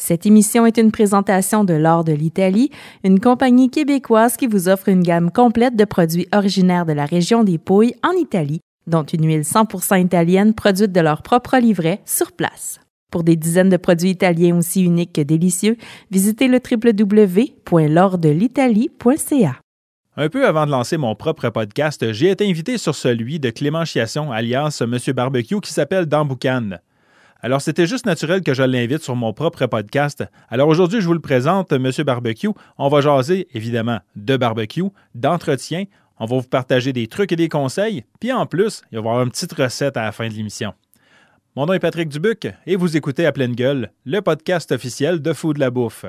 Cette émission est une présentation de l'Or de l'Italie, une compagnie québécoise qui vous offre une gamme complète de produits originaires de la région des Pouilles en Italie, dont une huile 100% italienne produite de leur propre livret sur place. Pour des dizaines de produits italiens aussi uniques que délicieux, visitez le www.lordelitalie.ca. Un peu avant de lancer mon propre podcast, j'ai été invité sur celui de Clément Chiasson, alias Monsieur Barbecue, qui s'appelle Damboucan. Alors, c'était juste naturel que je l'invite sur mon propre podcast. Alors aujourd'hui, je vous le présente, Monsieur Barbecue. On va jaser, évidemment, de barbecue, d'entretien. On va vous partager des trucs et des conseils. Puis en plus, il va y avoir une petite recette à la fin de l'émission. Mon nom est Patrick Dubuc et vous écoutez à pleine gueule le podcast officiel de Fou de la Bouffe.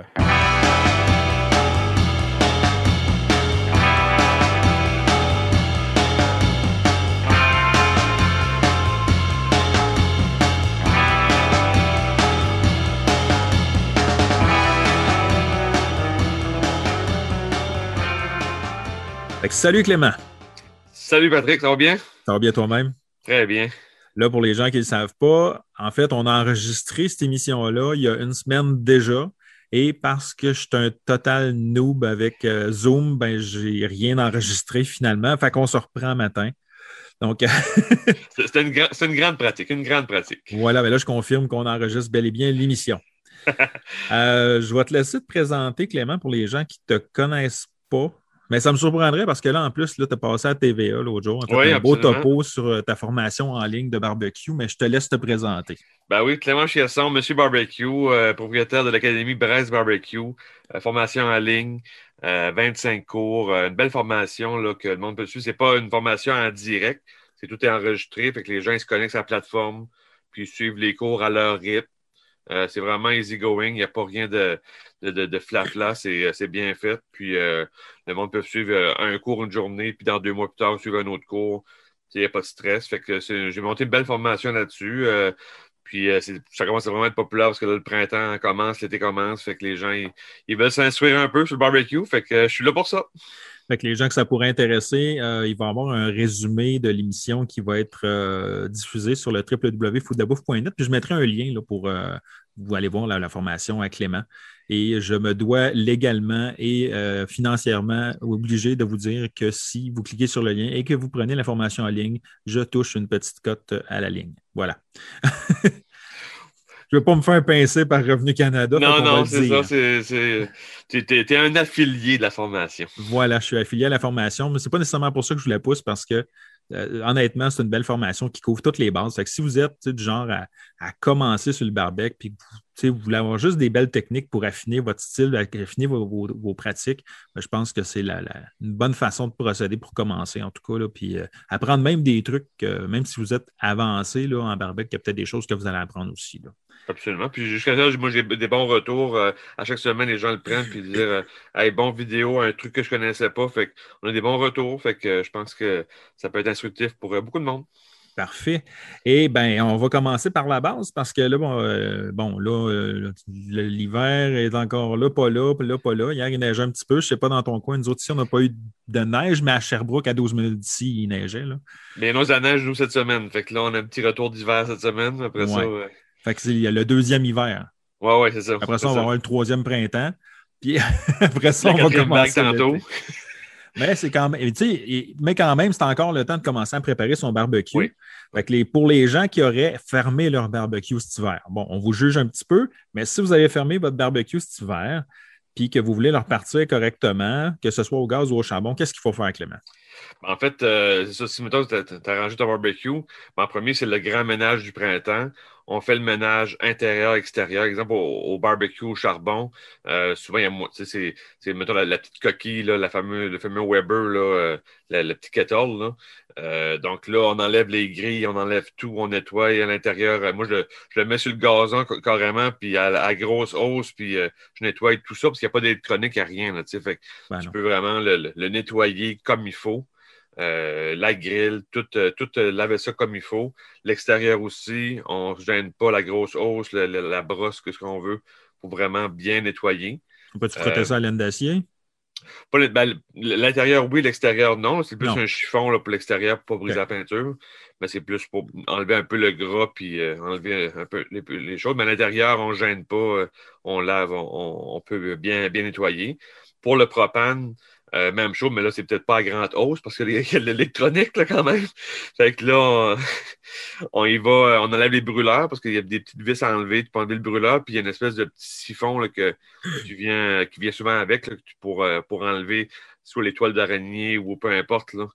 Salut Clément. Salut Patrick, ça va bien? Ça va bien toi-même? Très bien. Là, pour les gens qui ne le savent pas, en fait, on a enregistré cette émission-là il y a une semaine déjà. Et parce que je suis un total noob avec euh, Zoom, ben j'ai rien enregistré finalement. Fait qu'on se reprend matin. Donc. c'est une, une, grande pratique, une grande pratique. Voilà, ben là, je confirme qu'on enregistre bel et bien l'émission. Euh, je vais te laisser te présenter, Clément, pour les gens qui ne te connaissent pas. Mais ça me surprendrait parce que là, en plus, tu as passé à TVA l'autre jour. Tu as un beau topo sur euh, ta formation en ligne de barbecue, mais je te laisse te présenter. Ben oui, Clément Chiasson, Monsieur Barbecue, euh, propriétaire de l'Académie Brest Barbecue, euh, formation en ligne, 25 cours, une belle formation là, que le monde peut suivre. Ce n'est pas une formation en direct, c'est tout est enregistré, fait que les gens ils se connectent sur la plateforme, puis ils suivent les cours à leur rythme. C'est vraiment easy going, il n'y a pas rien de, de, de, flafla, euh, c'est bien fait. Puis euh, le monde peut suivre euh, un cours une journée, puis dans deux mois plus tard, suivre un autre cours. Il n'y a pas de stress. Fait que j'ai monté une belle formation là-dessus. puis ça commence à vraiment être populaire parce que là, le printemps commence, l'été commence. Fait que les gens, ils, veulent s'instruire un peu sur le barbecue. Fait que je suis là pour ça. Les gens que ça pourrait intéresser, il va y avoir un résumé de l'émission qui va être diffusé sur le www.fooddabouffe.net. Puis je mettrai un lien pour vous aller voir la, formation à Clément. Et je me dois légalement et euh, financièrement obligé de vous dire que si vous cliquez sur le lien et que vous prenez la formation en ligne, je touche une petite cote à la ligne. Voilà. je ne vais pas me faire pincer par Revenu Canada. Non, non, c'est ça. Tu es, un affilié de la formation. Voilà, je suis affilié à la formation, mais ce n'est pas nécessairement pour ça que je vous la pousse parce que euh, honnêtement, c'est une belle formation qui couvre toutes les bases. si vous êtes du genre à, commencer sur le barbecue puis que vous, voulez avoir juste des belles techniques pour affiner votre style, affiner vos, pratiques, ben, je pense que c'est une bonne façon de procéder pour commencer, en tout cas. Là, puis euh, apprendre même des trucs, même si vous êtes avancé là, en barbecue, il y a peut-être des choses que vous allez apprendre aussi. Là. Absolument. Puis jusqu'à là, moi, j'ai des bons retours. Euh, à chaque semaine, les gens le prennent puis dire euh, Hey, bon vidéo, un truc que je ne connaissais pas. Fait on a des bons retours. Fait que je pense que ça peut être instructif pour euh, beaucoup de monde. Parfait. Et bien, on va commencer par la base parce que là, bon, bon là, l'hiver est encore là, pas là, là, pas là. Hier, il neigeait un petit peu. Je ne sais pas dans ton coin. Nous autres, ici, on n'a pas eu de neige, mais à Sherbrooke, à 12 minutes d'ici, il neigeait. Là. Mais nous, ça neige, nous, cette semaine. Fait que là, on a un petit retour d'hiver cette semaine. Après ça, fait que a le deuxième hiver. Oui, oui, c'est ça. Après ça, on va avoir le troisième printemps. Puis après ça, on va commencer. Tantôt. Mais c'est quand même, mais quand même, c'est encore le temps de commencer à préparer son barbecue. Fait que les, pour les gens qui auraient fermé leur barbecue cet hiver, bon, on vous juge un petit peu, mais si vous avez fermé votre barbecue cet hiver, puis que vous voulez leur partir correctement, que ce soit au gaz ou au charbon, qu'est-ce qu'il faut faire, Clément? En fait, euh, c'est ça. Si tu as, arrangé ton barbecue, en premier, c'est le grand ménage du printemps on fait le ménage intérieur-extérieur. Exemple, au, barbecue au charbon, euh, souvent, il y a, c'est, c'est mettons, la, petite coquille, la fameuse, le fameux Weber, là, euh, le petit kettle. Là. Euh, donc là, on enlève les grilles, on enlève tout, on nettoie à l'intérieur. Moi, je, le mets sur le gazon carrément, puis à, grosse hausse, puis je nettoie tout ça parce qu'il n'y a pas d'électronique, il n'y a rien. Là, fait, ben tu peux vraiment le nettoyer comme il faut. Euh, la grille, tout, euh, tout euh, laver ça comme il faut. L'extérieur aussi, on ne gêne pas la grosse hausse, la, brosse, que ce qu'on veut, pour vraiment bien nettoyer. On peut-tu frotter ça à laine d'acier? Ben, l'intérieur, oui, l'extérieur, non. C'est plus un chiffon là, pour l'extérieur pour pas briser la peinture. Mais c'est plus pour enlever un peu le gras puis euh, enlever un peu les, choses. Mais à l'intérieur, on ne gêne pas, on lave, on, peut bien, bien nettoyer. Pour le propane, euh, même chose, mais là, c'est peut-être pas à grande hausse parce qu'il y a l'électronique quand même. Fait que là, on, y va, on enlève les brûleurs parce qu'il y a des petites vis à enlever. Tu peux enlever le brûleur, puis il y a une espèce de petit siphon là, que, tu viens, qui vient souvent avec pour, euh, pour enlever soit les toiles d'araignée ou peu importe. Là,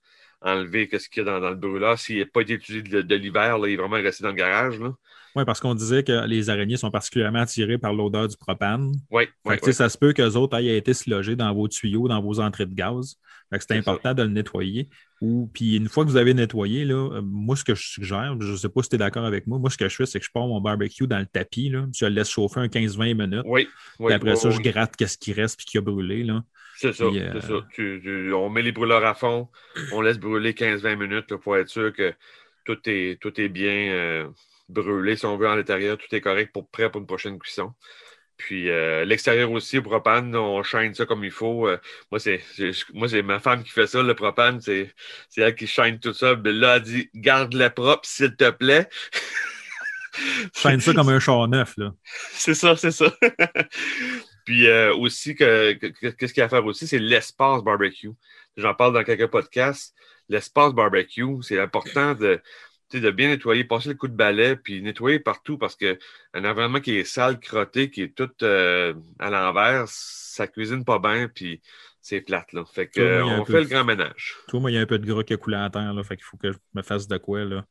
enlever ce qu'il y a dans, le brûleur. S'il n'a pas été utilisé de, l'hiver, il est vraiment resté dans le garage. Là. Oui, parce qu'on disait que les araignées sont particulièrement attirées par l'odeur du propane. Oui. Ça se peut qu'eux autres aient été se loger dans vos tuyaux, dans vos entrées de gaz. c'est important de le nettoyer. Ou, puis une fois que vous avez nettoyé, là, euh, moi, ce que je suggère, je ne sais pas si tu es d'accord avec moi, moi, ce que je fais, c'est que je pars mon barbecue dans le tapis. Là, je le laisse chauffer un 15-20 minutes. Oui. oui après ça, je gratte qu'est-ce qui reste et qui a brûlé. C'est ça. c'est ça. Euh, on met les brûleurs à fond, on laisse brûler 15-20 minutes pour être sûr que tout est, tout est bien. Euh, brûler, si on veut, en l'intérieur. Tout est correct pour prêt pour une prochaine cuisson. Puis euh, l'extérieur aussi, le propane, on chaîne ça comme il faut. Euh, moi, c'est moi c'est ma femme qui fait ça, le propane, c'est elle qui chaîne tout ça. Mais là, elle dit garde-le propre, s'il te plaît. chaîne ça comme un char neuf, là. c'est ça, c'est ça. Puis euh, aussi, qu'est-ce qu'il y a à faire aussi, c'est l'espace barbecue. J'en parle dans quelques podcasts. L'espace barbecue, c'est important de de bien nettoyer, passer le coup de balai, puis nettoyer partout parce qu'un environnement qui est sale, crotté, qui est tout euh, à l'envers, ça cuisine pas bien, puis c'est plate. Là. Fait que, on fait le grand ménage. Toi, moi, il y a un peu de gras qui a coulé à terre, là, fait qu'il faut que je me fasse de quoi. Là.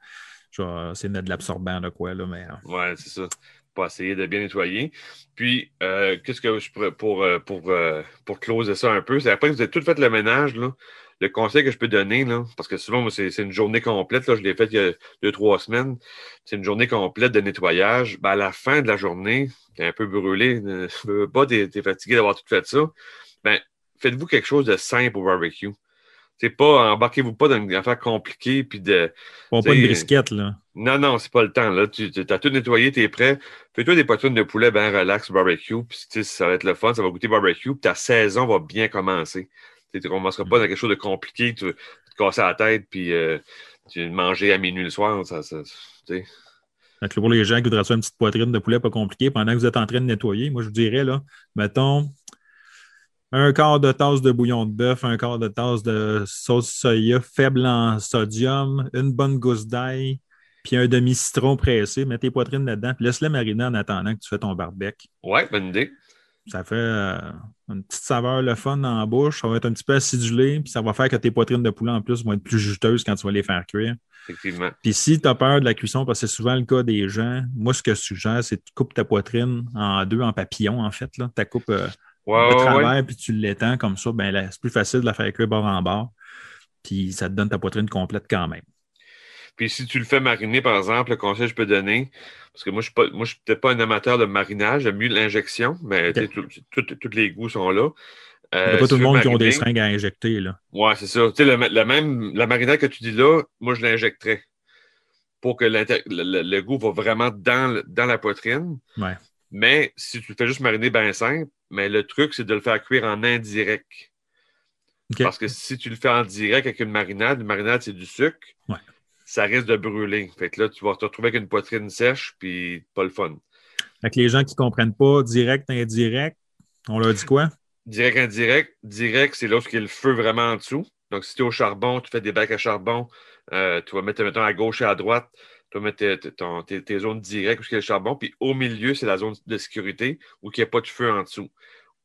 Vais essayer de mettre de l'absorbant de quoi, là, mais. Euh. Ouais, c'est ça. Pour essayer de bien nettoyer. Puis, euh, qu'est-ce que je pourrais pour, pour, pour, closer ça un peu? C'est après que vous avez tout fait le ménage, là, le conseil que je peux donner, là, parce que souvent, c'est une journée complète, là, je l'ai fait il y a deux, trois semaines, c'est une journée complète de nettoyage. Ben, à la fin de la journée, tu es un peu brûlé, tu pas, tu es, fatigué d'avoir tout fait ça. Ben, faites-vous quelque chose de simple au barbecue. C'est pas, embarquez-vous pas dans une affaire compliquée puis de. pas une brisquette, là. Non, non, c'est pas le temps. Là. Tu as tout nettoyé, tu es prêt. Fais-toi des poitrines de poulet bien relax barbecue, puis ça va être le fun, ça va goûter barbecue, puis ta saison va bien commencer. Tu ne commenceras pas dans quelque chose de compliqué, tu vas te casser la tête, puis euh, tu manger à minuit le soir. Ça, ça, pour les gens qui voudraient faire une petite poitrine de poulet pas compliquée pendant que vous êtes en train de nettoyer, moi je vous dirais, là, mettons, un quart de tasse de bouillon de bœuf, un quart de tasse de sauce soya faible en sodium, une bonne gousse d'ail, puis un demi-citron pressé. Mets tes poitrines là-dedans, puis laisse-les mariner en attendant que tu fais ton barbecue. Ouais, bonne idée. Ça fait euh, une petite saveur le fun dans la bouche. Ça va être un petit peu acidulé, puis ça va faire que tes poitrines de poulet en plus vont être plus juteuses quand tu vas les faire cuire. Effectivement. Puis si tu as peur de la cuisson, parce que c'est souvent le cas des gens, moi, ce que je suggère, c'est que tu coupes ta poitrine en deux, en papillon, en fait. Tu la coupes euh, de travers, puis tu l'étends comme ça. Ben, c'est plus facile de la faire cuire bord en bord. Puis ça te donne ta poitrine complète quand même. Puis si tu le fais mariner, par exemple, le conseil que je peux donner, parce que moi, je ne suis peut-être pas un amateur de marinage, j'aime mieux l'injection, mais tous les goûts sont là. Euh, Il n'y a pas tout le monde qui ont des seringues à injecter. Là. Ouais, c'est ça. Tu sais, le, même, la marinade que tu dis là, moi, je l'injecterais pour que le, goût va vraiment dans, dans la poitrine. Ouais. Mais si tu le fais juste mariner bien simple, mais le truc, c'est de le faire cuire en indirect. Parce que si tu le fais en direct avec une marinade, une marinade, c'est du sucre. Ouais ça risque de brûler. Fait que là, tu vas te retrouver avec une poitrine sèche, puis pas le fun. Avec les gens qui ne comprennent pas direct, indirect, on leur dit quoi? Direct, indirect. Direct, c'est lorsqu'il y a le feu vraiment en dessous. Donc, si tu es au charbon, tu fais des bacs à charbon, euh, tu vas mettre, mettons, à gauche et à droite, tu vas mettre tes, zones directes où il y a le charbon, puis au milieu, c'est la zone de sécurité où il n'y a pas de feu en dessous.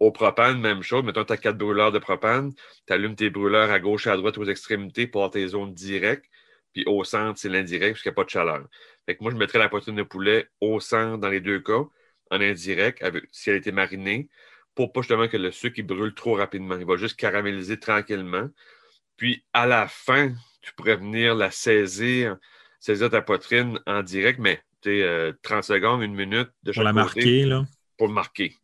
Au propane, même chose. Mettons, tu as quatre brûleurs de propane, tu allumes tes brûleurs à gauche et à droite aux extrémités pour avoir tes zones directes. Puis au centre, c'est l'indirect puisqu'il n'y a pas de chaleur. Fait que moi, je mettrais la poitrine de poulet au centre dans les deux cas, en indirect, avec, si elle a été marinée, pour pas justement que le sucre brûle trop rapidement. Il va juste caraméliser tranquillement. Puis à la fin, tu pourrais venir la saisir, saisir ta poitrine en direct, mais tu sais, 30 secondes, une minute de Pour la marquer, là. Pour le marquer.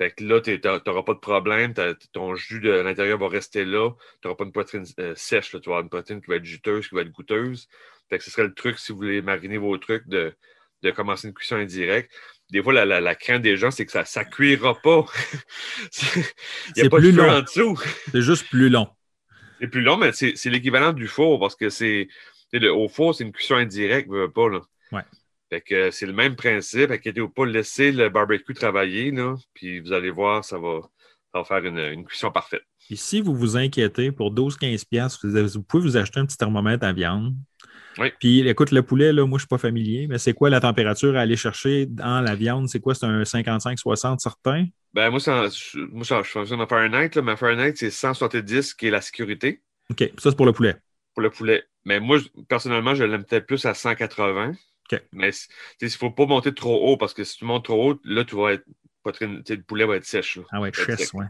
Fait que là, tu n'auras pas de problème. Ton jus de l'intérieur va rester là. Tu n'auras pas une poitrine euh, sèche. Tu vas avoir une poitrine qui va être juteuse, qui va être goûteuse. Fait que ce serait le truc, si vous voulez mariner vos trucs, de, commencer une cuisson indirecte. des fois, la, crainte des gens, c'est que ça ne cuira pas. Il n'y a pas plus de feu long. en dessous. c'est juste plus long. C'est plus long, mais c'est l'équivalent du four parce que c'est. Au four, c'est une cuisson indirecte, pas. Là. Ouais. Fait que c'est le même principe. Inquiétez-vous pas, laisser le barbecue travailler, là, puis vous allez voir, ça va, faire une, une cuisson parfaite. Et si vous vous inquiétez, pour 12-15$, vous, vous pouvez vous acheter un petit thermomètre à viande. Oui. Puis, écoute, le poulet, là, moi, je ne suis pas familier, mais c'est quoi la température à aller chercher dans la viande? C'est quoi? C'est un 55-60 certain? Ben, moi, moi je fonctionne en Fahrenheit. Là, mais Fahrenheit, c'est 170 qui est la sécurité. OK. Ça, c'est pour le poulet. Pour le poulet. Mais moi, personnellement, je l'aime peut-être plus à 180. Mais il ne faut pas monter trop haut parce que si tu montes trop haut, là, tu vas être. Le poulet va être sèche. Là. Ah ouais, chesse, ouais.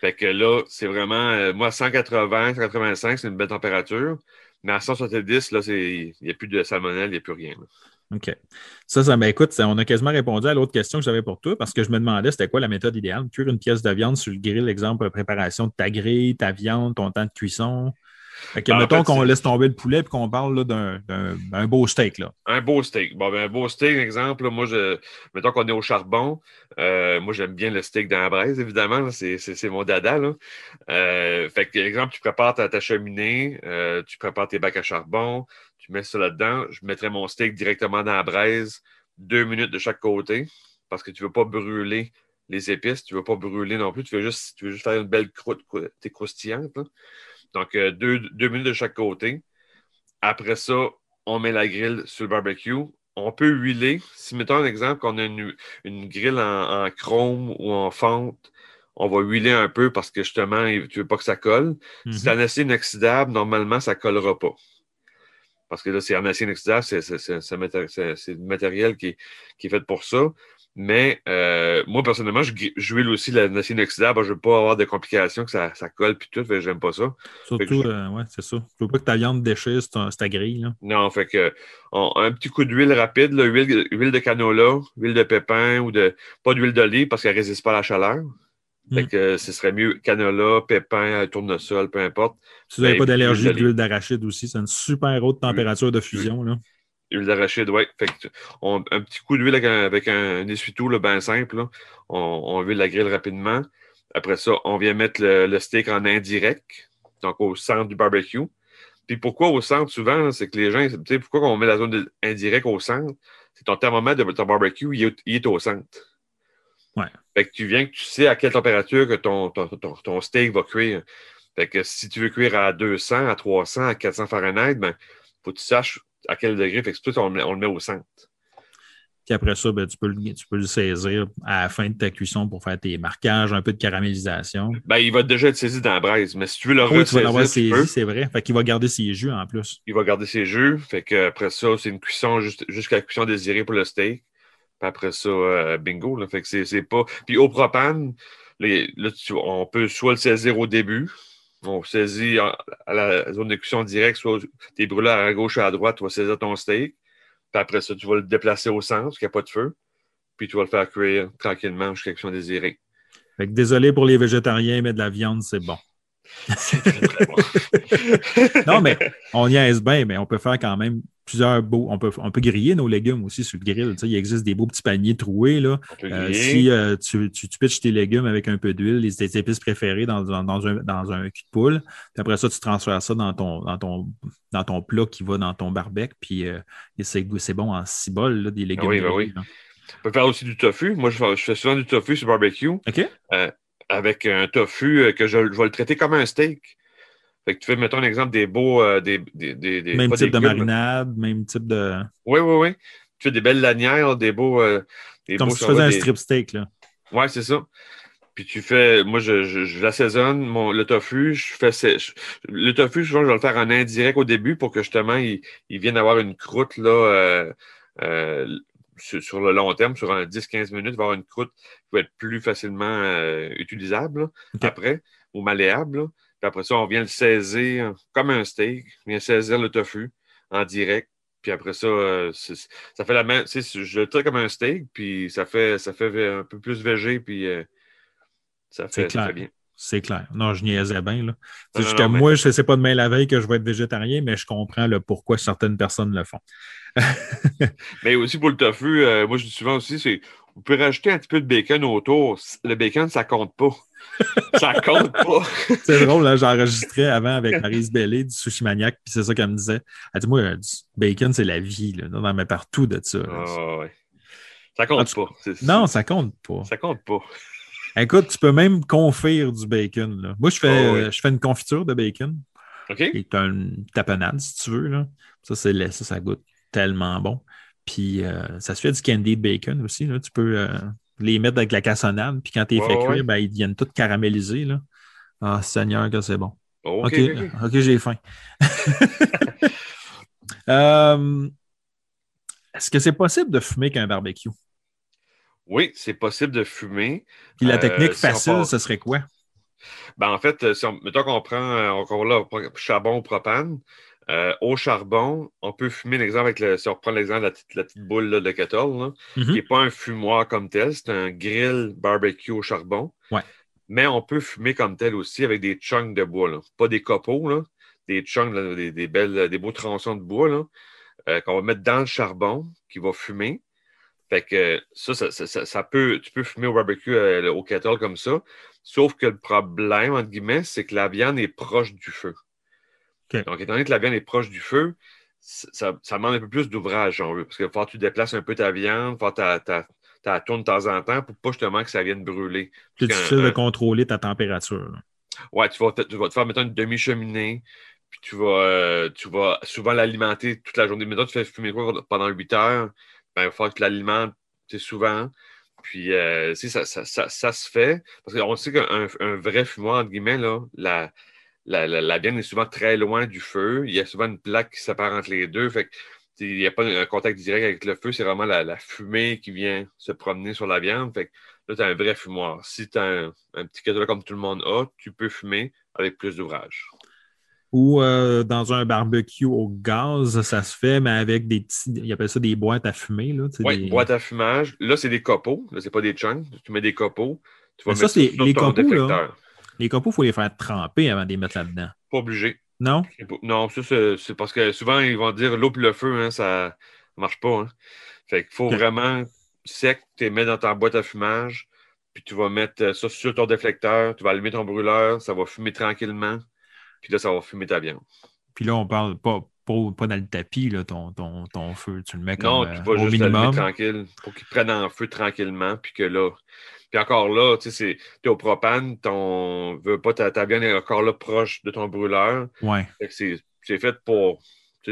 Fait que là, c'est vraiment. Euh, moi, 180, 185, c'est une belle température. Mais à 170, là, il n'y a plus de salmonelle, il n'y a plus rien. OK. Ça, ça ben, écoute, on a quasiment répondu à l'autre question que j'avais pour toi parce que je me demandais c'était quoi la méthode idéale. Cuire une pièce de viande sur le grill, exemple, préparation de ta grille, ta viande, ton temps de cuisson. Fait que, mettons qu'on laisse tomber le poulet et qu'on parle d'un beau steak. Là. Un beau steak. Bon, ben, un beau steak, exemple, moi, je, mettons qu'on est au charbon. Euh, moi, j'aime bien le steak dans la braise, évidemment. C'est mon dada. Là. Euh, fait que, exemple, tu prépares ta, cheminée, euh, tu prépares tes bacs à charbon, tu mets ça là-dedans. Je mettrai mon steak directement dans la braise, deux minutes de chaque côté, parce que tu ne veux pas brûler les épices, tu ne veux pas brûler non plus. Tu veux juste, tu veux juste faire une belle croûte, croustillante. Là. Donc, euh, deux, minutes de chaque côté. Après ça, on met la grille sur le barbecue. On peut huiler. Si, mettons un exemple, qu'on a une, une grille en, chrome ou en fente, on va huiler un peu parce que justement, tu ne veux pas que ça colle. Si c'est en acier inoxydable, normalement, ça ne collera pas. Parce que là, c'est en acier inoxydable, c'est du matériel qui, qui est fait pour ça. Mais euh, moi, personnellement, je, huile aussi la nacine inoxydable. Je ne veux pas avoir de complications, que ça, colle puis tout. J'aime pas ça. Surtout, euh, ouais, c'est ça. Je veux pas que ta viande déchire sur ta grille. Là. Non, fait que un petit coup d'huile rapide, huile, huile, de canola, huile de pépin ou de. Pas d'huile d'olive parce qu'elle ne résiste pas à la chaleur. Fait mm. que ce serait mieux canola, pépin, tournesol, peu importe. Si vous n'avez ben, pas d'allergie d'huile d'arachide aussi, c'est une super haute température de fusion. Là. Huile d'arachide, oui. un petit coup d'huile avec un, essuie-tout, bien simple. On, on huile la grille rapidement. Après ça, on vient mettre le, steak en indirect, donc au centre du barbecue. Puis pourquoi au centre, souvent, c'est que les gens, tu sais, pourquoi on met la zone indirecte au centre? C'est ton thermomètre de ton barbecue, il est, au centre. Ouais. Fait que tu viens que tu sais à quelle température que ton, ton, steak va cuire. Fait que si tu veux cuire à 200, à 300, à 400 Fahrenheit, ben, faut que tu saches à quel degré. Fait que tout, on, on, le met au centre. Puis après ça, ben, tu, peux, tu peux le saisir à la fin de ta cuisson pour faire tes marquages, un peu de caramélisation. Ben, il va déjà être saisi dans la braise, mais si tu veux le oui, tu vas l'avoir saisi, c'est vrai. Fait qu'il va garder ses jus en plus. Il va garder ses jus. Fait que après ça, c'est une cuisson jusqu'à la cuisson désirée pour le steak. Puis après ça, euh, bingo. Là. Fait que c'est pas. Puis au propane, là, on peut soit le saisir au début, on saisit à la zone de cuisson directe, soit tes brûleurs à gauche ou à droite, tu vas saisir ton steak. Puis après ça, tu vas le déplacer au centre, parce qu'il n'y a pas de feu. Puis tu vas le faire cuire tranquillement jusqu'à cuisson désirée. Fait que désolé pour les végétariens, mais de la viande, c'est bon. C'est très, très bon. non, mais on y aise bien, mais on peut faire quand même plusieurs beaux. On peut, on peut griller nos légumes aussi sur le grill. il existe des beaux petits paniers troués. Là. Euh, si euh, tu, tu, pitches tes légumes avec un peu d'huile, les, tes épices préférées dans, dans, un, dans un cul de poule. Puis après ça, tu transfères ça dans ton, dans ton, dans ton plat qui va dans ton barbecue. Puis euh, c'est, bon en cibole, là, des légumes. Ah oui, ben oui. On peut faire aussi du tofu. Moi, je fais, souvent du tofu sur barbecue. OK. avec un tofu que je, je vais le traiter comme un steak. Fait que tu fais, mettons un exemple des beaux. Euh, des, des, des, même type de marinade, même type de. Oui, oui, oui. Tu fais des belles lanières, des beaux. Euh, des Comme si tu faisais un strip steak, là. Oui, c'est ça. Puis tu fais, moi, je, je, l'assaisonne, mon, le tofu, je fais, le tofu, souvent, je vais le faire en indirect au début pour que justement, il, il vienne avoir une croûte, là, euh, sur, le long terme, sur un 10-15 minutes, avoir une croûte qui va être plus facilement utilisable après ou malléable. Puis après ça, on vient le saisir comme un steak. On vient saisir le tofu en direct. Puis après ça, euh, ça fait la même. Je le traite comme un steak, puis ça fait, ça fait un peu plus végé, puis euh, ça, fait, bien. C'est clair. Non, je niaisais bien. Là. Non, non, mais- moi, je ne sais pas demain la veille que je vais être végétarien, mais je comprends le pourquoi certaines personnes le font. Mais aussi pour le tofu, euh, moi je dis souvent aussi, c'est vous pouvez rajouter un petit peu de bacon autour. Le bacon, ça compte pas. ça compte pas. C'est drôle, là, j'enregistrais avant avec Marise Bellé du Sushi Maniac, puis c'est ça qu'elle me disait. Elle dit Moi, euh, du bacon, c'est la vie. Là. Non, mais partout de ça. là. Ah, ouais. Ça compte Ah, tu- pas. Non, ça compte pas. Ça compte pas. Écoute, tu peux même confire du bacon. Là. Moi, je fais, Oh, oui. euh, je fais une confiture de bacon. OK? qui est une tapenade, si tu veux. Là. Ça, c'est ça, ça goûte tellement bon. Puis euh, ça se fait du candy de bacon aussi. Là. Tu peux euh, les mettre avec la cassonade, puis quand tu les Ouais, fais ouais. cuire, ben, ils deviennent tous caramélisés. Là. Ah, Seigneur, que c'est bon. Oh, OK, j'ai faim. Euh, Est-ce que c'est possible de fumer qu'un barbecue? Oui, c'est possible de fumer. Puis la technique si facile, part- ce serait quoi? Ben, en fait, si on, mettons qu'on prend, on, on- là, charbon ou propane, euh, au charbon, on peut fumer, l'exemple avec le, si on reprend l'exemple de la petite, la petite boule là, de kettle, là, Mhm. qui n'est pas un fumoir comme tel, c'est un grill barbecue au charbon. Ouais. Mais on peut fumer comme tel aussi avec des chunks de bois, là. pas des copeaux, des chunks, des, des belles, des beaux tronçons de bois euh, qu'on va mettre dans le charbon qui va fumer. Fait que ça, ça, ça- ça- ça peut, tu peux fumer au barbecue euh, au kettle comme ça. Sauf que le problème, entre guillemets, c'est que la viande est proche du feu. Donc, étant donné que la viande est proche du feu, ça, ça demande un peu plus d'ouvrage, on veut. Parce qu'il va falloir que tu déplaces un peu ta viande, il va falloir que tourne de temps en temps pour pas justement que ça vienne brûler. C'est difficile de contrôler ta température. Ouais, tu vas, te- tu vas te faire, mettons, une demi-cheminée, puis tu vas, euh, tu vas souvent l'alimenter toute la journée. Mettons, tu fais fumer quoi pendant 8 heures, ben, il va falloir que tu l'alimentes tu souvent. Puis, euh, tu ça, ça, ça, ça se fait. Parce qu'on sait qu'un un vrai fumoir, entre guillemets, là, la, la, la, la viande est souvent très loin du feu. Il y a souvent une plaque qui sépare entre les deux. Fait il n'y a pas un contact direct avec le feu. C'est vraiment la, la fumée qui vient se promener sur la viande. Fait que là, tu as un vrai fumoir. Si tu as un, un petit cadeau comme tout le monde a, tu peux fumer avec plus d'ouvrage. Ou euh, dans un barbecue au gaz, ça se fait, mais avec des petits. Ils appellent ça des boîtes à fumer. Oui, des- boîte à fumage. Là, c'est des copeaux. Là, c'est pas des chunks. Tu mets des copeaux. Tu vas Mais ça, mettre c'est- sur les ton copeaux, là. Les copeaux, il faut les faire tremper avant de les mettre là-dedans. Pas obligé. Non? Non, ça, c'est parce que souvent, ils vont dire l'eau et le feu, hein, ça ne marche pas. hein. Fait qu'il faut vraiment sec, tu les mets dans ta boîte à fumage, puis tu vas mettre euh, ça sur ton déflecteur, tu vas allumer ton brûleur, ça va fumer tranquillement, puis là, ça va fumer ta viande. Puis là, on parle pas, pas, pas dans le tapis, là, ton, ton, ton feu. Tu le mets Non, comme tu euh, vas au juste minimum. tranquille pour qu'il prenne en feu tranquillement, puis que là. Puis encore là, tu sais, es au propane, ton veux pas ta, ta viande est encore là proche de ton brûleur. Ouais. C'est fait pour.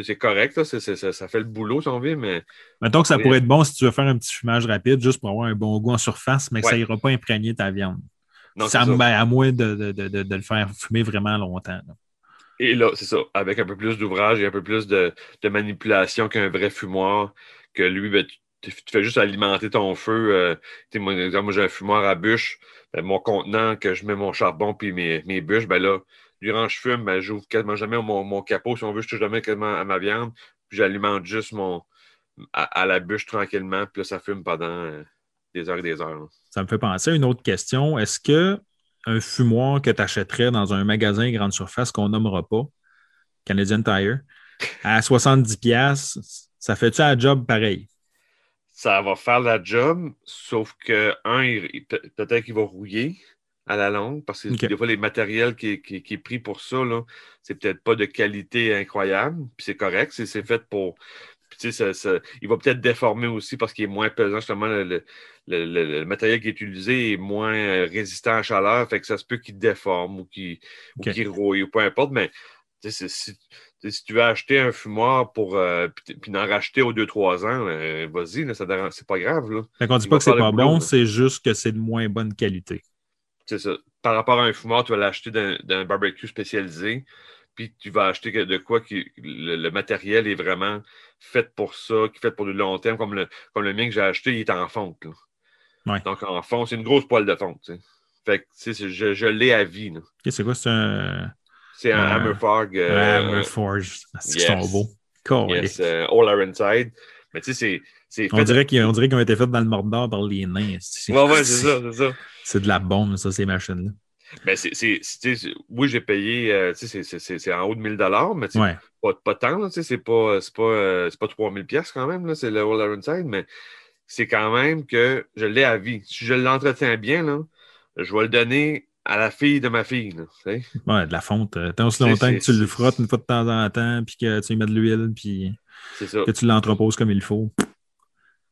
C'est correct, là, ça, ça fait le boulot si on veut, mais Mettons que ça pourrait être bon si tu veux faire un petit fumage rapide, juste pour avoir un bon goût en surface, mais que ça ira pas imprégner ta viande. non, Ça- ben, à moins de, de- de- de- le faire fumer vraiment longtemps. là. Et là, c'est ça, avec un peu plus d'ouvrage et un peu plus de, de manipulation qu'un vrai fumoir, que lui, ben, tu, tu fais juste alimenter ton feu. euh, moi, j'ai un fumoir à bûche. Ben, mon contenant, que je mets mon charbon puis mes, bûches, ben là, durant je fume, ben, j'ouvre quasiment jamais mon, capot. Si on veut, je touche jamais quasiment à ma viande. Puis j'alimente juste mon à, la bûche tranquillement. Puis là, ça fume pendant euh, des heures et des heures. Ça me fait penser à une autre question. Est-ce que un fumoir que tu achèterais dans un magasin grande surface qu'on nommera pas, Canadian Tire, à 70$, ça fait-tu un job pareil? Ça va faire la job, sauf que, un, peut-être qu'il va rouiller à la longue, parce que des fois, les matériels qui, qui, qui est pris pour ça, c'est peut-être pas de qualité incroyable, puis c'est correct, c'est fait pour. puis tu sais, ça- ça- il va peut-être déformer aussi parce qu'il est moins pesant, justement, le, le- le- le- matériel qui est utilisé est moins euh, résistant à la chaleur, fait que ça se peut qu'il déforme ou qu'il rouille ou peu importe, mais si, si tu veux acheter un fumoir pour euh, puis en racheter aux 2-3 ans, euh, vas-y, c'est pas grave. Là. Fait qu'on dit pas que c'est pas bon, c'est juste que c'est de moins bonne qualité. C'est ça. Par rapport à un fumoir, tu vas l'acheter d'un barbecue spécialisé, puis tu vas acheter de quoi qui le, le matériel est vraiment fait pour ça, qui est fait pour du long terme, comme le, comme le mien que j'ai acheté, il est en fonte. Ouais. Donc en fonte, c'est une grosse poêle de fonte. Fait que je, je l'ai à vie. c'est quoi? C'est un, C'est un Hammerfog un euh, Hammerforge. C'est yes. sont beaux. Calais. yes, euh, All Iron Side. Mais tu sais, c'est- On dirait qu'ils ont été faits dans le Mordor par les nains. Ouais, ouais, c'est ça, c'est ça. c'est de la bombe, ça, ces machines-là. Ben, c'est, oui, j'ai payé, euh, tu sais, c'est, en haut de 1000 mais tu sais, Ouais. pas, pas tant, là, tu sais, c'est pas, c'est pas, euh, pas 3000 pièces quand même, là, c'est le All Ironside, mais c'est quand même que je l'ai à vie. Si je l'entretiens bien, là, je vais le donner à la fille de ma fille, là. Ouais, de la fonte. euh, Tant aussi longtemps que tu le frottes une fois de temps en temps, puis que tu y mets de l'huile, puis que tu l'entreposes comme il faut.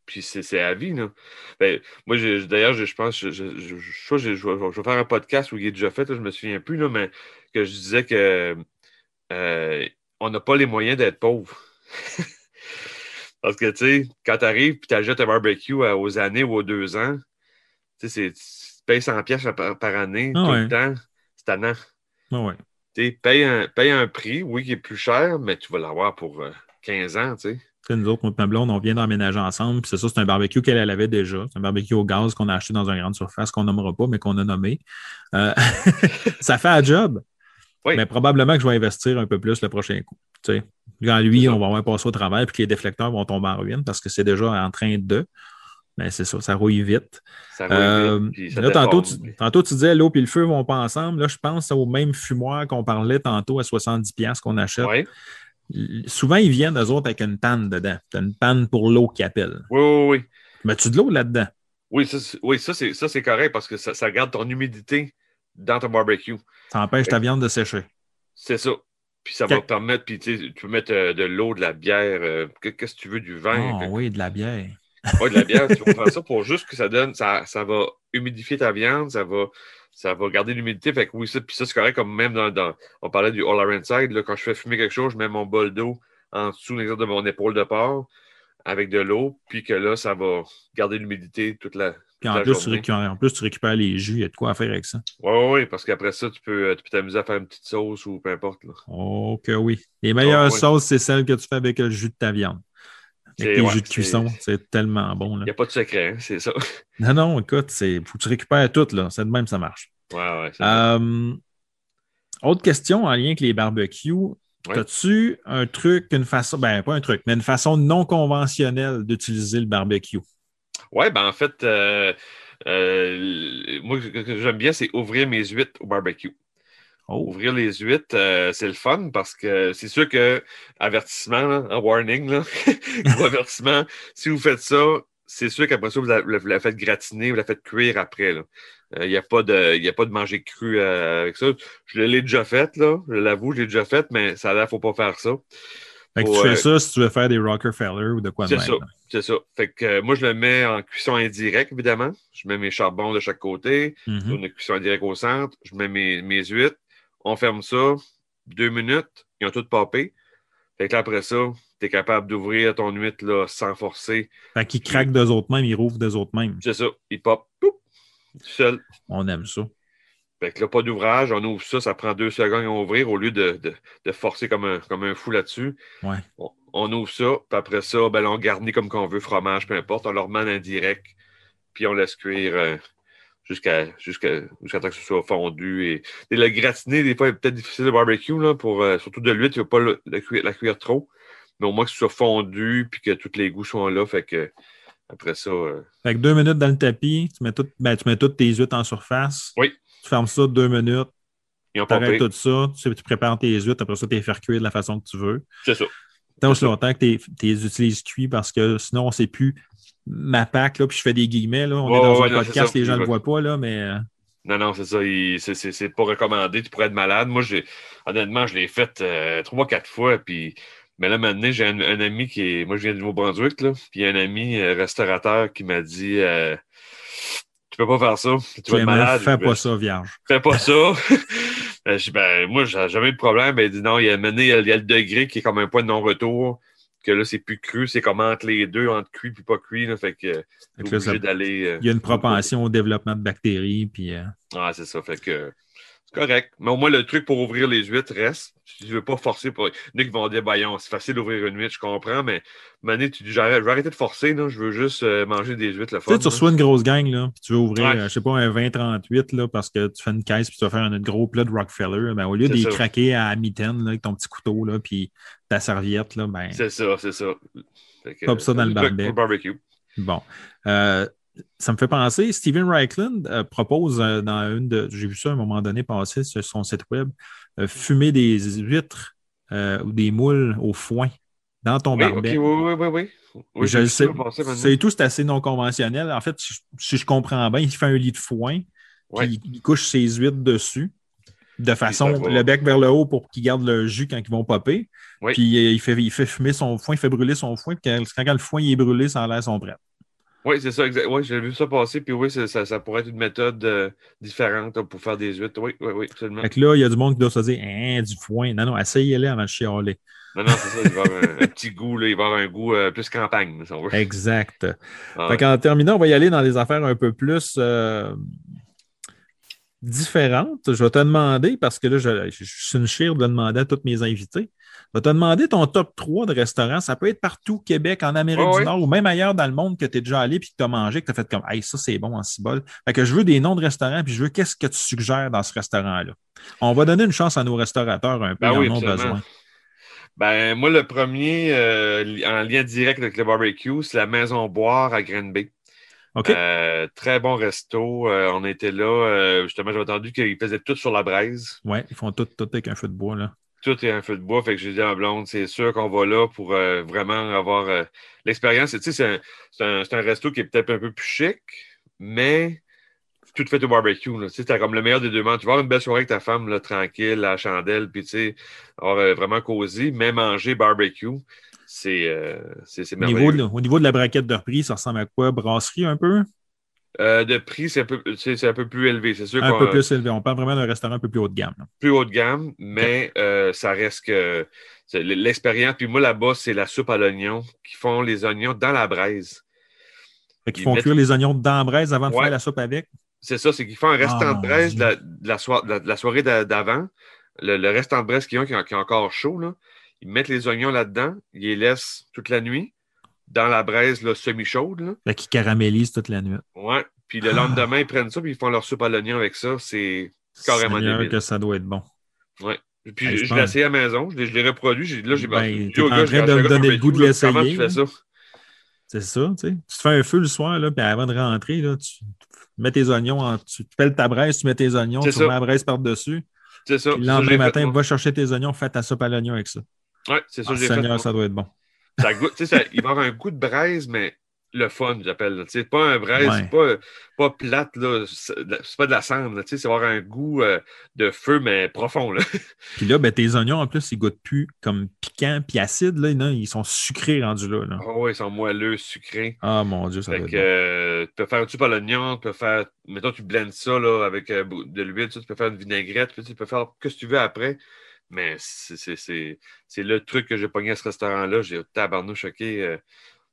Puis c'est à vie, là. Ben, moi, d'ailleurs, je, je pense, je, je, je, je, vais je vais faire un podcast où il est déjà fait, là, je me souviens plus, là, mais que je disais que euh, on n'a pas les moyens d'être pauvre. Parce que, tu sais, quand tu arrives et tu achètes un barbecue à- aux années ou aux deux ans, tu sais, c'est- payes 100 pièces par, par année, Ah tout ouais. le temps, c'est tannant. Ouais, ouais. Tu sais, paye un, paye un prix, oui, qui est plus cher, mais tu vas l'avoir pour euh, 15 ans, tu sais. Nous autres, notre blonde, on vient d'emménager ensemble. Puis c'est ça, c'est un barbecue qu'elle elle avait déjà. C'est un barbecue au gaz qu'on a acheté dans une grande surface qu'on nommera pas, mais qu'on a nommé. Euh, ça fait un job. Oui. Mais probablement que je vais investir un peu plus le prochain coup. Tu sais. Quand lui, on va avoir passé au travail puis que les déflecteurs vont tomber en ruine parce que c'est déjà en train de. Mais c'est ça, ça rouille vite. Ça Euh, vite, puis ça là, tantôt tu, tantôt, tu disais l'eau et le feu vont pas ensemble. Là, je pense au même fumoir qu'on parlait tantôt à 70$ qu'on achète. Souvent, ils viennent, eux autres, avec une panne dedans. Tu as une panne pour l'eau qui appelle. Oui, oui, oui. Mets-tu de l'eau là-dedans? Oui, ça, c'est- oui, ça, c'est, correct parce que ça, ça garde ton humidité dans ton barbecue. Ça empêche ta viande de sécher. C'est ça. Puis ça va permettre, puis tu peux mettre euh, de l'eau, de la bière, euh, que- qu'est-ce que tu veux, du vin. Ah oui, de la bière. Ouais, de la bière, tu vas faire ça pour juste que ça donne, ça, ça va humidifier ta viande, ça va, ça va garder l'humidité. Fait que oui, ça, puis ça, c'est correct, comme même dans, dans- on parlait du All Iron Side, là, quand je fais fumer quelque chose, je mets mon bol d'eau en dessous de mon épaule de porc avec de l'eau, puis que là, ça va garder l'humidité toute la, Puis en plus, tu en plus, tu récupères les jus. Il y a de quoi à faire avec ça. Oui, oui, oui, parce qu'après ça, tu peux t'amuser à faire une petite sauce ou peu importe. Là. Oh que oui. Les meilleures Ah, oui. sauces, c'est celles que tu fais avec le jus de ta viande. Avec ouais, jus de cuisson. C'est tellement bon. Il n'y a pas de secret, hein, c'est ça. Non, non, écoute, il faut que tu récupères tout. là. C'est de même, ça marche. Ouais, ouais. Euh, autre question en lien avec les barbecues. Ouais. As-tu un truc, une façon, ben pas un truc, mais une façon non conventionnelle d'utiliser le barbecue? Ouais, ben en fait, euh, euh, moi, ce que j'aime bien, c'est ouvrir mes huîtres au barbecue. Oh, Ouvrir les huîtres, euh, c'est le fun parce que c'est sûr que, avertissement, là, un warning, là, avertissement, si vous faites ça, c'est sûr qu'après ça, vous la, vous la faites gratiner, vous la faites cuire après. Euh, Il n'y a, pas de- y a pas de manger cru euh, avec ça. Je l'ai déjà fait, là. Je l'avoue, je l'ai déjà fait, mais ça a l'air, il ne faut pas faire ça. fait que faut, tu fais euh, ça si tu veux faire des Rockefeller ou de quoi de C'est même. ça. là. C'est ça. Fait que euh, moi, je le mets en cuisson indirecte, évidemment. Je mets mes charbons de chaque côté. Mhm. Une cuisson indirecte au centre. Je mets mes, mes huîtres. On ferme ça. Deux minutes. Ils ont tout popé. Fait que là, après ça, tu es capable d'ouvrir ton huître là, sans forcer. Fait qu'ils craquent d'eux autres mêmes, ils rouvrent d'eux autres mêmes. C'est ça. Il pop. Poup, tout seul. On aime ça. Fait que là, pas d'ouvrage. On ouvre ça. Ça prend deux secondes à ouvrir au lieu de, de- de forcer comme un, comme un fou là-dessus. Ouais. On, on ouvre ça. Puis après ça, ben, là, on garnit comme qu'on veut, fromage, peu importe. On leur demande indirect. Puis on laisse cuire euh, jusqu'à jusqu'à jusqu'à temps que ce soit fondu. Et, et le gratiner, des fois, est peut-être difficile de barbecue, là, pour, euh, surtout de l'huître, il ne faut pas le- le cuire- la cuire trop. Mais au moins que ce soit fondu puis que tous les goûts soient là. Fait que après ça, euh, Fait que deux minutes dans le tapis, tu mets, tout, ben, tu mets toutes tes huîtres en surface. Oui. Tu fermes ça deux minutes, tu arrêtes tout ça, tu, tu prépares tes huîtres, après ça, tu les fais cuire de la façon que tu veux. C'est ça. Tant aussi longtemps que tu les utilises cuits parce que sinon, on ne sait plus ma pack, là, puis je fais des guillemets. Là. On est dans ouais, un non, podcast, les gens ne le voient pas, là, mais euh, Non, non, c'est ça. c'est- pas recommandé. Tu pourrais être malade. Moi, honnêtement, je l'ai fait euh, trois, quatre fois. Puis, mais là, maintenant, j'ai un, un ami qui est. Moi, je viens du Nouveau-Brunswick, là. Puis, il y a un ami euh, restaurateur qui m'a dit euh, Tu peux pas faire ça. Tu vas être malade. fais pas ça, vierge. Fais pas ça. Ben, je dis, ben, moi, j'ai jamais eu de problème. Ben, il dit non, il y a, maintenant, il y a, le degré qui est comme un point de non-retour. Que là, c'est plus cru. C'est comme entre les deux, entre cuit et pas cuit. Là, fait que obligé d'aller. euh, Il y a une propension au développement de bactéries, puis euh, Ah, c'est ça. Fait que c'est correct. Mais au moins, le truc pour ouvrir les huîtres reste. Tu ne veux pas forcer. Pour... Il y en a qui vont dire, Bayon, c'est facile d'ouvrir une huître, je comprends, mais Mané, tu dis, je vais arrêter de forcer, là. je veux juste euh, manger des huîtres le Tu sais, tu reçois une grosse gang, là, puis tu veux ouvrir, Ouais. euh, je sais pas, un 20-38, là, parce que tu fais une caisse, puis tu vas faire un gros plat de Rockefeller. Ben, au lieu ça. craquer à mitaine, là, avec ton petit couteau, là, puis ta serviette, là, ben, C'est ça, c'est ça. Pop ça dans le pour barbecue. barbecue. bon. Euh, ça me fait penser, Steven Reichland euh, propose euh, dans une de. J'ai vu ça à un moment donné passer sur son site web, euh, fumer des huîtres ou des moules au foin dans ton oui, barbecue. oui, oui, oui, oui. je le sais. C'est tout, c'est assez non conventionnel. En fait, si je comprends bien, il fait un lit de foin, puis il couche ses huîtres dessus de façon le bec vers le haut pour qu'il garde le jus quand ils vont popper. Puis il fait, il fait fumer son foin, il fait brûler son foin. Puis quand, quand le foin est brûlé, ça a l'air son prêt. Oui, c'est ça, Oui, j'ai vu ça passer. Puis oui, ça, ça, pourrait être une méthode euh, différente pour faire des huîtres. Oui, oui, oui, absolument. Fait que là, il y a du monde qui doit se dire hein, du foin. Non, non, essayez-le avant de chialer. Non, non, c'est ça. Il va avoir un, petit goût, là, il va avoir un goût euh, plus campagne, si on veut. Exact. Ah fait qu'en terminant, on va y aller dans des affaires un peu plus euh, différentes. Je vais te demander, parce que là, je, je suis une chire de demander à tous mes invités. Je vais te demander ton top 3 de restaurants. Ça peut être partout, Québec, en Amérique du Nord ou même ailleurs dans le monde que tu es déjà allé puis que tu as mangé, que tu as fait comme Hey, ça c'est bon en cibole. Fait que je veux des noms de restaurants puis je veux qu'est-ce que tu suggères dans ce restaurant-là. On va donner une chance à nos restaurateurs un peu, ben oui, besoin. Ben, moi, le premier euh, en lien direct avec le barbecue, c'est la Maison Boire à Granby. Euh, très bon resto. Euh, on était là. justement, j'ai entendu qu'ils faisaient tout sur la braise. Oui, ils font tout, tout avec un feu de bois. Là tout est un feu de bois. Fait que j'ai dit à blonde, c'est sûr qu'on va là pour euh, vraiment avoir euh, l'expérience. Tu sais, c'est un, un, resto qui est peut-être un peu plus chic, mais tout fait au barbecue. Tu sais, as comme le meilleur des deux mondes. Tu vas avoir une belle soirée avec ta femme, là, tranquille, la chandelle, puis tu sais, avoir euh, vraiment cosy, mais manger barbecue. C'est merveilleux. Au niveau, de, la braquette de prix, ça ressemble à quoi? Brasserie un peu? Euh, de prix, c'est un, peu, un peu plus élevé. C'est sûr un peu plus élevé. On parle vraiment d'un restaurant un peu plus haut de gamme. Plus haut de gamme, mais euh, ça reste que l'expérience. Puis moi, là-bas, c'est la soupe à l'oignon qui font les oignons dans la braise. Ils font cuire les oignons dans la braise avant de faire la soupe avec? C'est ça, c'est qu'ils font un restant de ah, braise de la, soirée d'avant. Le, restant de braise qu'ils ont, qui, est encore chaud, là. Ils mettent les oignons là-dedans, ils les laissent toute la nuit dans la braise semi-chaude. Qui caramélise toute la nuit. Ouais. Puis le lendemain, ils prennent ça puis ils font leur soupe à l'oignon avec ça. C'est carrément débile. que ça doit être bon. Ouais. Puis je, l'ai essayé à la maison, je l'ai reproduit. Là, j'ai ben, en train de me donner le goût de l'essayer. Comment tu fais ça? C'est ça, tu sais. Tu te fais un feu le soir, là, puis avant de rentrer, là, tu mets tes oignons, en, tu pelles ta braise, tu mets tes oignons, tu mets la braise par-dessus. C'est ça. le lendemain matin, va chercher tes oignons, fais ta soupe à l'oignon avec ça. Ouais, c'est ça. Ah, Seigneur, ça doit être bon. Ça goûte, ça, il va avoir un goût de braise, mais le fun, j'appelle. C'est pas un braise, c'est pas, pas plate, là. C'est pas de la cendre, c'est avoir un goût euh, de feu, mais profond. Là. Puis là, ben, tes oignons, en plus, ils goûtent plus comme piquants puis acides. Là, non, ils sont sucrés rendus là. Ah oui, ils sont moelleux, sucrés. Ah mon Dieu, ça fait que, euh, Tu peux faire un tube à l'oignon, tu peux faire. Mettons, tu blends ça là, avec euh, de l'huile, tu peux faire une vinaigrette, tu peux faire ce que tu veux après. Mais c'est le truc que j'ai pogné à ce restaurant-là. J'ai tabarnou choqué. Euh,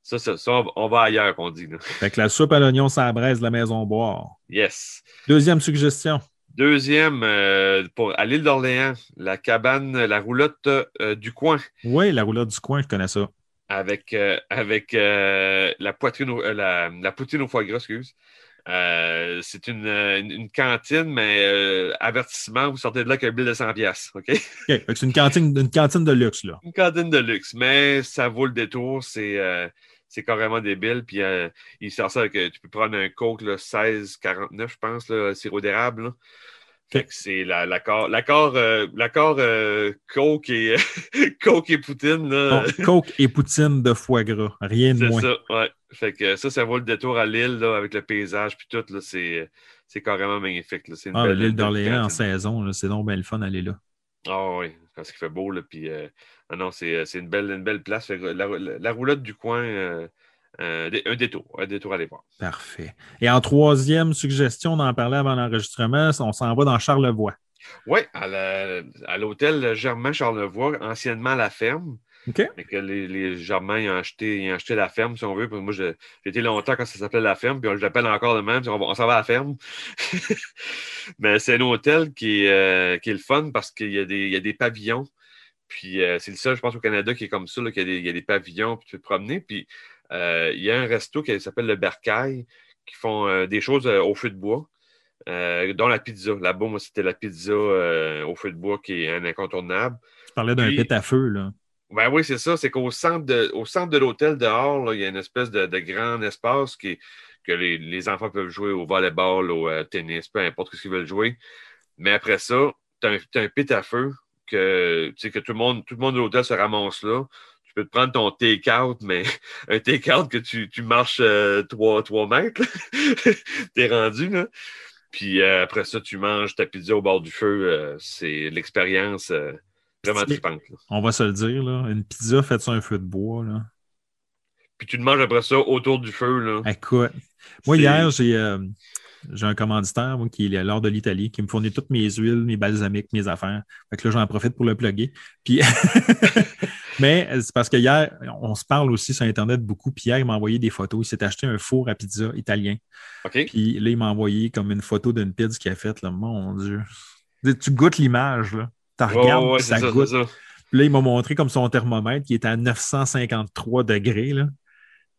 ça, ça, ça, on va ailleurs, qu'on dit. Là. Fait que la soupe à l'oignon ça braise de la maison boire. Yes. Deuxième suggestion. Deuxième, euh, pour, à l'île d'Orléans, la cabane, la roulotte euh, du coin. Oui, la roulotte du coin, je connais ça. Avec, avec la, poitrine la, la poutine au foie gras, excuse. Euh, c'est une, une, cantine, mais euh, avertissement, vous sortez de là avec un bill de 100 pièces, OK? c'est une cantine, une cantine de luxe, là. Une cantine de luxe, mais ça vaut le détour, c'est euh, carrément débile. Puis il sort ça que tu peux prendre un Coke 16,49, je pense, là, sirop d'érable. C'est l'accord, l'accord, l'accord Coke et Coke et Poutine. Là. Coke et Poutine de foie gras, rien de moins. C'est ça, ouais. Fait que ça, ça vaut le détour à l'île avec le paysage puis tout. C'est, carrément magnifique. Là. ah, l'île d'Orléans en saison, c'est donc bien le fun d'aller là. Ah oui, quand il fait beau. Là, puis, euh, ah non, c'est, une, belle, une belle place. la, roulotte du coin, euh, euh, un détour, un détour à aller voir. Parfait. Et en troisième suggestion, on en parlait avant l'enregistrement, on s'en va dans Charlevoix. Oui, à, l'hôtel Germain Charlevoix, anciennement la ferme. Mais que les, les Germains ils ont, acheté, ont acheté la ferme, si on veut. moi, j'ai été longtemps quand ça s'appelait la ferme, puis je l'appelle encore de même, on, s'en va à la ferme. Mais c'est un hôtel qui est, euh, qui est le fun parce qu'il y, a des, y a des pavillons. Puis euh, c'est le seul, je pense, au Canada qui est comme ça, qu'il y, y, a des pavillons, puis tu peux te promener. Puis il y a un resto qui s'appelle le Bercail, qui font des choses au feu de bois. dont la pizza. Là-bas, moi, c'était la pizza au feu de bois qui est un incontournable. Tu parlais d'un pit à feu, là. Ben oui, c'est ça. C'est qu'au centre de, au centre de l'hôtel, dehors, il y a une espèce de, grand espace qui que les, les enfants peuvent jouer au volleyball, au euh, tennis, peu importe ce qu'ils veulent jouer. Mais après ça, tu as, un- t'as un pit à feu que, que tout le monde, tout le monde de l'hôtel se ramasse là. Tu peux te prendre ton take-out, mais un take-out que tu, tu marches 3, mètres. T'es rendu, là. Puis euh, après ça, tu manges ta pizza au bord du feu. euh, c'est l'expérience euh, vraiment là. On va se le dire, là. Une pizza faite sur un feu de bois, là. Puis tu te manges après ça autour du feu. Là. Écoute, moi, hier, j'ai euh, j'ai un commanditaire moi, qui est l'or de l'Italie, qui me fournit toutes mes huiles, mes balsamiques, mes affaires. Fait que là, j'en profite pour le plugger. Puis... Mais euh, c'est parce que hier, on se parle aussi sur Internet beaucoup. Puis hier, il m'a envoyé des photos. Il s'est acheté un four à pizza italien. OK? Puis là, il m'a envoyé comme une photo d'une pizza qu'il a faite. Là. Mon Dieu. Tu goûtes l'image, là. Tu regardes, ouais, ouais, ça ça, goûte. ça. Puis là, il m'a montré comme son thermomètre qui était à 953 degrés. Là.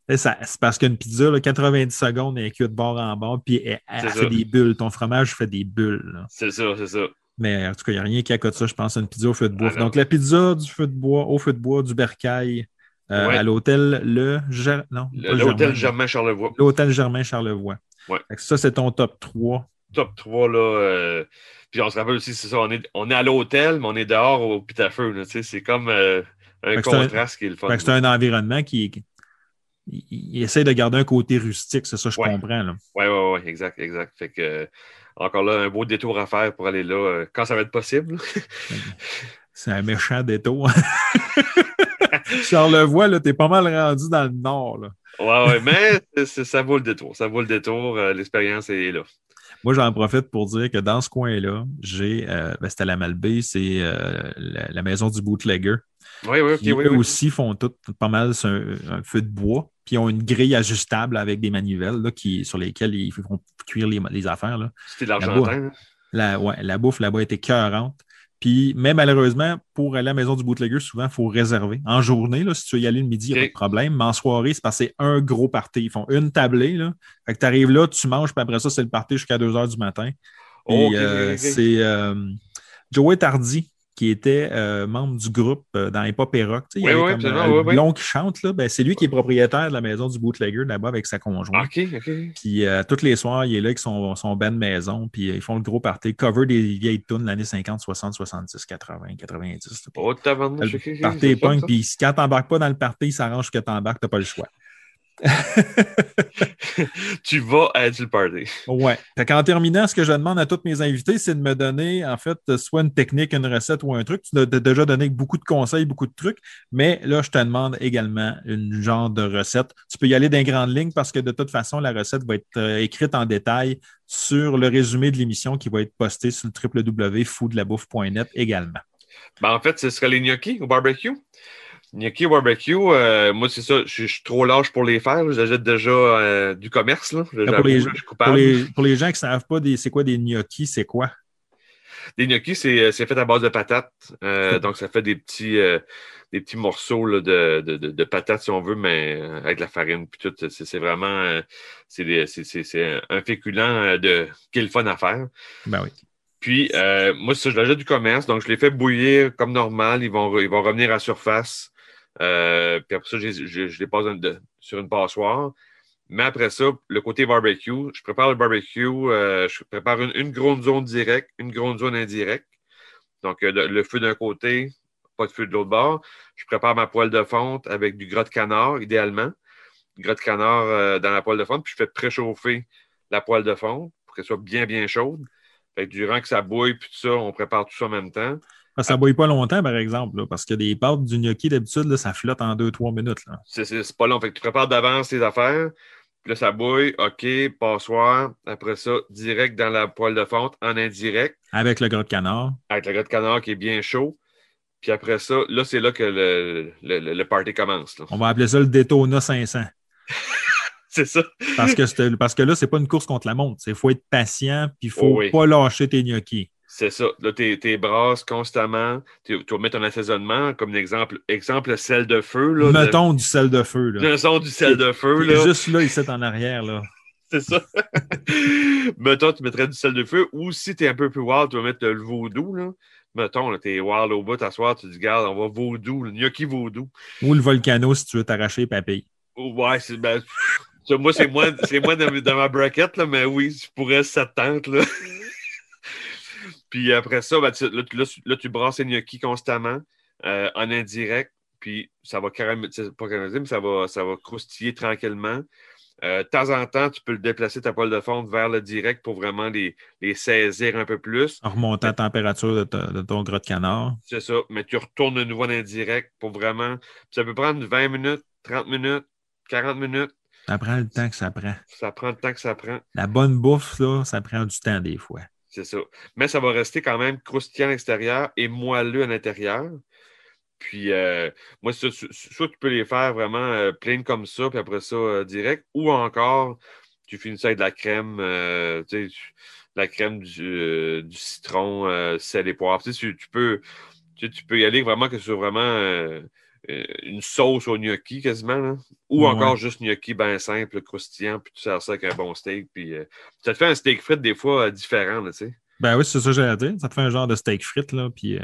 C'est parce qu'une pizza, là, 90 secondes, elle est cuite de bord en bord, puis elle, fait ça. des bulles. Ton fromage fait des bulles. C'est ça, c'est ça. Mais en tout cas, il n'y a rien qui accote ça, je pense, à une pizza au feu de bois. Ah. Donc, la pizza du feu de bois, au feu de bois, du bercail, euh, Ouais. à l'hôtel Le Ger- non, L'hôtel Germain Charlevoix. L'hôtel Germain Charlevoix. Ouais. Ça, c'est ton top 3. Top 3, là. euh, Puis on se rappelle aussi, c'est ça, on est, on est à l'hôtel, mais on est dehors au pit à feu. là, tu sais, C'est comme euh, un c'est un- contraste qui est le fun. C'est un environnement qui, il, il essaie de garder un côté rustique, c'est ça, je Ouais. comprends. Oui, oui, oui, exact, exact. Fait que, encore là, un beau détour à faire pour aller là, euh, quand ça va être possible. C'est un méchant détour. Charlevoix, là, t'es pas mal rendu dans le nord. Là. Ouais, ouais, mais ça vaut le détour. Ça vaut le détour. euh, L'expérience est là. Moi, j'en profite pour dire que dans ce coin-là, j'ai, euh, ben, c'était la Malbaie, c'est euh, la, la maison du bootlegger. Oui, oui, qui, oui, eux oui. aussi font tout pas mal sur un, un feu de bois. Puis ils ont une grille ajustable avec des manivelles là, qui, sur lesquelles ils font cuire les, les affaires. C'était de l'Argentin. hein? La, ouais, la bouffe là-bas était cœurante. Puis, mais malheureusement, pour aller à la maison du bootlegger, souvent, il faut réserver. En journée, là, si tu veux y aller le midi, il n'y a pas de problème. Mais en soirée, c'est c'est un gros party. Ils font une tablée. Là. Fait que tu arrives là, tu manges, puis après ça, c'est le party jusqu'à 2 heures du matin. Euh, ok. c'est euh, Joey Tardy qui était euh, membre du groupe euh, dans Hip Hop et Rock. Tu sais, il y Oui, avait oui, comme euh, oui, le oui. blond qui chante. Là. Ben, c'est lui qui est propriétaire de la maison du bootlegger là-bas avec sa conjointe. OK, OK. Puis tous les soirs, il est là avec son, son band maison, puis ils font le gros party, cover des vieilles tunes de l'année 50, 60, 70, 80, 90. Puis, Oh, le party punk, puis quand t'embarques pas dans le party, il s'arrange que t'embarques, t'as pas le choix. tu vas être le party. Ouais. Fait qu'en terminant, ce que je demande à tous mes invités, c'est de me donner, en fait, soit une technique, une recette ou un truc. Tu as déjà donné beaucoup de conseils, beaucoup de trucs, mais là, je te demande également une genre de recette. Tu peux y aller dans les grandes lignes parce que de toute façon, la recette va être euh, écrite en détail sur le résumé de l'émission qui va être posté sur le www.foodlabouffe.net également. Ben, en fait, ce serait les gnocchis au barbecue. Gnocchis au barbecue, euh, moi, c'est ça, je je suis trop lâche pour les faire. là. J'achète déjà euh, du commerce. Là. Pour les- là, je suis Pour coupable. les, pour les gens qui ne savent pas c'est quoi des gnocchis, c'est quoi? Des gnocchis, c'est c'est fait à base de patates. Euh, donc, ça fait des petits, euh, des petits morceaux là, de, de, de, de patates, si on veut, mais euh, avec la farine. Puis tout, c'est vraiment euh, c'est un féculent euh, de, qui est le fun à faire. Ben oui. Puis, euh, moi, ça, je l'achète du commerce, donc je les fais bouillir comme normal. Ils vont, ils vont revenir à surface. Euh, puis après ça, je, je- je les passe sur une passoire. Mais après ça, le côté barbecue, je prépare le barbecue, euh, je prépare une, une grande zone directe, une grande zone indirecte. Donc, euh, le, feu d'un côté, pas de feu de l'autre bord. Je prépare ma poêle de fonte avec du gras de canard, idéalement. Gras de canard euh, dans la poêle de fonte, puis je fais préchauffer la poêle de fonte pour qu'elle soit bien, bien chaude. Fait que durant que ça bouille, puis tout ça, on prépare tout ça en même temps. Ça ne bouille pas longtemps, par exemple, là, parce que des pâtes du gnocchi, d'habitude, ça flotte en 2-3 minutes. C'est- pas long. Fait que tu prépares d'avance tes affaires. Puis là, ça bouille. OK, passoire. Après ça, direct dans la poêle de fonte, en indirect, Avec le gras de canard. avec le gras de canard qui est bien chaud. Puis après ça, là, c'est là que le, le, le- party commence. là. On va appeler ça le Daytona 500. C'est ça. Parce que, parce que là, c'est pas une course contre la montre. Il faut être patient, puis il faut Oh oui. pas lâcher tes gnocchis. C'est ça. Là, tu t'es brasses constamment. Tu vas mettre un assaisonnement, comme un exemple, exemple le sel de feu. Là, Mettons du sel de feu. Là. son du sel de feu. Il Là. Juste là, ici en arrière. Là. C'est ça. Mettons, tu mettrais du sel de feu. Ou si tu es un peu plus wild, tu vas mettre le vaudou. Là. Mettons, tu es wild au bout, t'asseoir, tu dis, garde, on va vaudou, le gnocchi vaudou? Ou le volcano si tu veux t'arracher papilles. Ouais, c'est ben, moi, c'est moi, c'est moi dans, ma bracket, là, mais oui, je pourrais ça tente. Là. Puis après ça, ben, tu, là, tu brasses les gnocchis constamment euh, en indirect, puis ça va caraméliser, pas caraméliser, mais ça va, ça va croustiller tranquillement. Euh, de temps en temps, tu peux le déplacer ta poêle de fonte vers le direct pour vraiment les, saisir un peu plus. En remontant la température de, ton gras de canard. C'est ça, mais tu retournes de nouveau en indirect pour vraiment. Ça peut prendre 20 minutes, 30 minutes, 40 minutes. Ça prend le temps que ça prend. Ça prend le temps que ça prend. La bonne bouffe, là, ça prend du temps des fois. Mais ça va rester quand même croustillant à l'extérieur et moelleux à l'intérieur. Puis, euh, moi, soit, tu peux les faire vraiment euh, pleines comme ça, puis après ça, euh, direct, ou encore, tu finis ça avec de la crème, tu sais, la crème du, citron, sel et poivre. Tu, sais, tu, peux, tu, peux y aller vraiment que sur vraiment une sauce au gnocchi quasiment, ou encore juste gnocchi bien simple, croustillant, puis tu sers ça avec un bon steak. Puis, ça te fait un steak frites des fois différent, tu sais. Ben oui, c'est ça que j'allais dire. Ça te fait un genre de steak frites, là, puis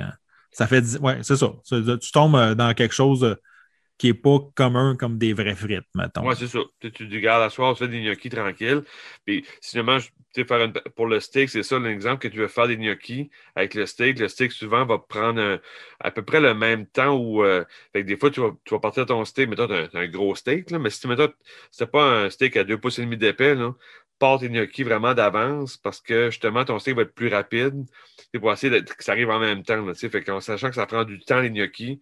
ça fait. Ouais, c'est ça. Tu tombes euh, dans quelque chose euh, qui n'est pas commun comme des vraies frites, mettons. Oui, c'est ça. Tu, tu dis, à soir, tu fais des gnocchis tranquilles. Puis, sinon, pour le steak, c'est ça l'exemple que tu veux faire des gnocchis avec le steak. Le steak, souvent, va prendre à peu près le même temps où. Euh, des fois, tu vas, partir ton steak, tu as, un gros steak, là, mais si tu mets c'est pas un steak à deux pouces et demi d'épais, pars tes gnocchis vraiment d'avance parce que justement, ton steak va être plus rapide. pour essayer que ça arrive en même temps. Là, fait sachant que ça prend du temps, les gnocchis,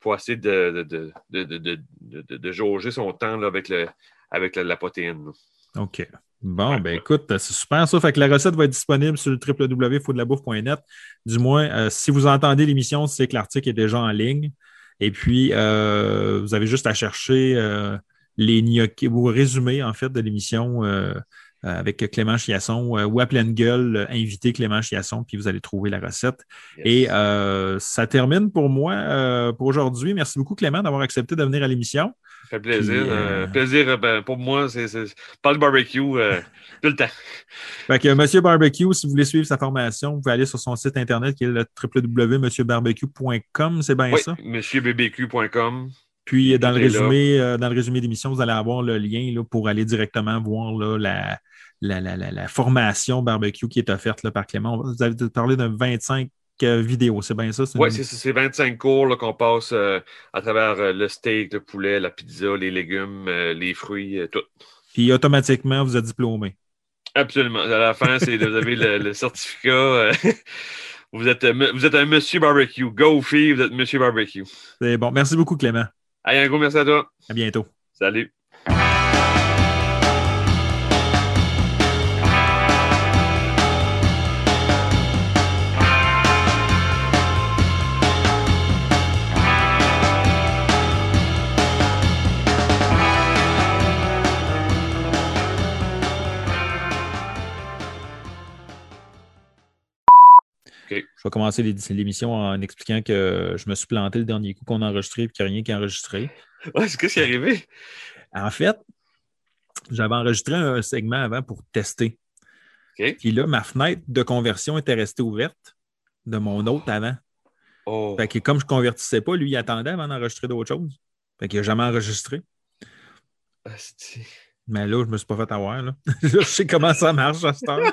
pour essayer de, de, jauger son temps là, avec, le, avec la, protéine. OK. Bon, ben écoute, c'est super ça. Fait que la recette va être disponible sur www.faudelabouffe.net. Du moins, euh, si vous entendez l'émission, c'est que l'article est déjà en ligne. Et puis, euh, vous avez juste à chercher euh, les gnocchis, ou résumé en fait de l'émission euh, avec Clément Chiasson euh, ou à pleine gueule, euh, inviter Clément Chiasson, puis vous allez trouver la recette. Et ça termine pour moi pour aujourd'hui. Merci beaucoup, Clément, d'avoir accepté de venir à l'émission. Ça fait plaisir. plaisir ben, pour moi, c'est pas le barbecue tout le temps. Fait que Monsieur Barbecue, si vous voulez suivre sa formation, vous pouvez aller sur son site internet qui est le www.monsieurbarbecue.com, c'est bien oui, ça? monsieurbbq.com. Puis dans le, résumé, dans le résumé d'émission, vous allez avoir le lien là, pour aller directement voir là, la, la, formation barbecue qui est offerte là, par Clément. Vous avez parlé de 25 euh, vidéos, c'est bien ça? Oui, c'est 25 cours qu'on passe euh, à travers euh, le steak, le poulet, la pizza, les légumes, les fruits, tout. Puis automatiquement, vous êtes diplômé. Absolument. À la fin, vous avez le, certificat. vous, êtes, vous êtes un monsieur barbecue. Go fille, vous êtes monsieur barbecue. C'est bon. Merci beaucoup, Clément. Allez, un gros merci à toi. À bientôt. Salut. Vais commencer l'émission en expliquant que je me suis planté le dernier coup qu'on a enregistré et qu'il n'y a rien qui est enregistré. Ouais, c'est ce qui est arrivé? En fait, j'avais enregistré un segment avant pour tester. Puis là, ma fenêtre de conversion était restée ouverte de mon autre avant. Oh. Fait que comme je ne convertissais pas, lui, il attendait avant d'enregistrer d'autres choses. Fait qu'il n'a jamais enregistré. Mais là, je ne me suis pas fait avoir. Là. je sais comment ça marche à cette heure.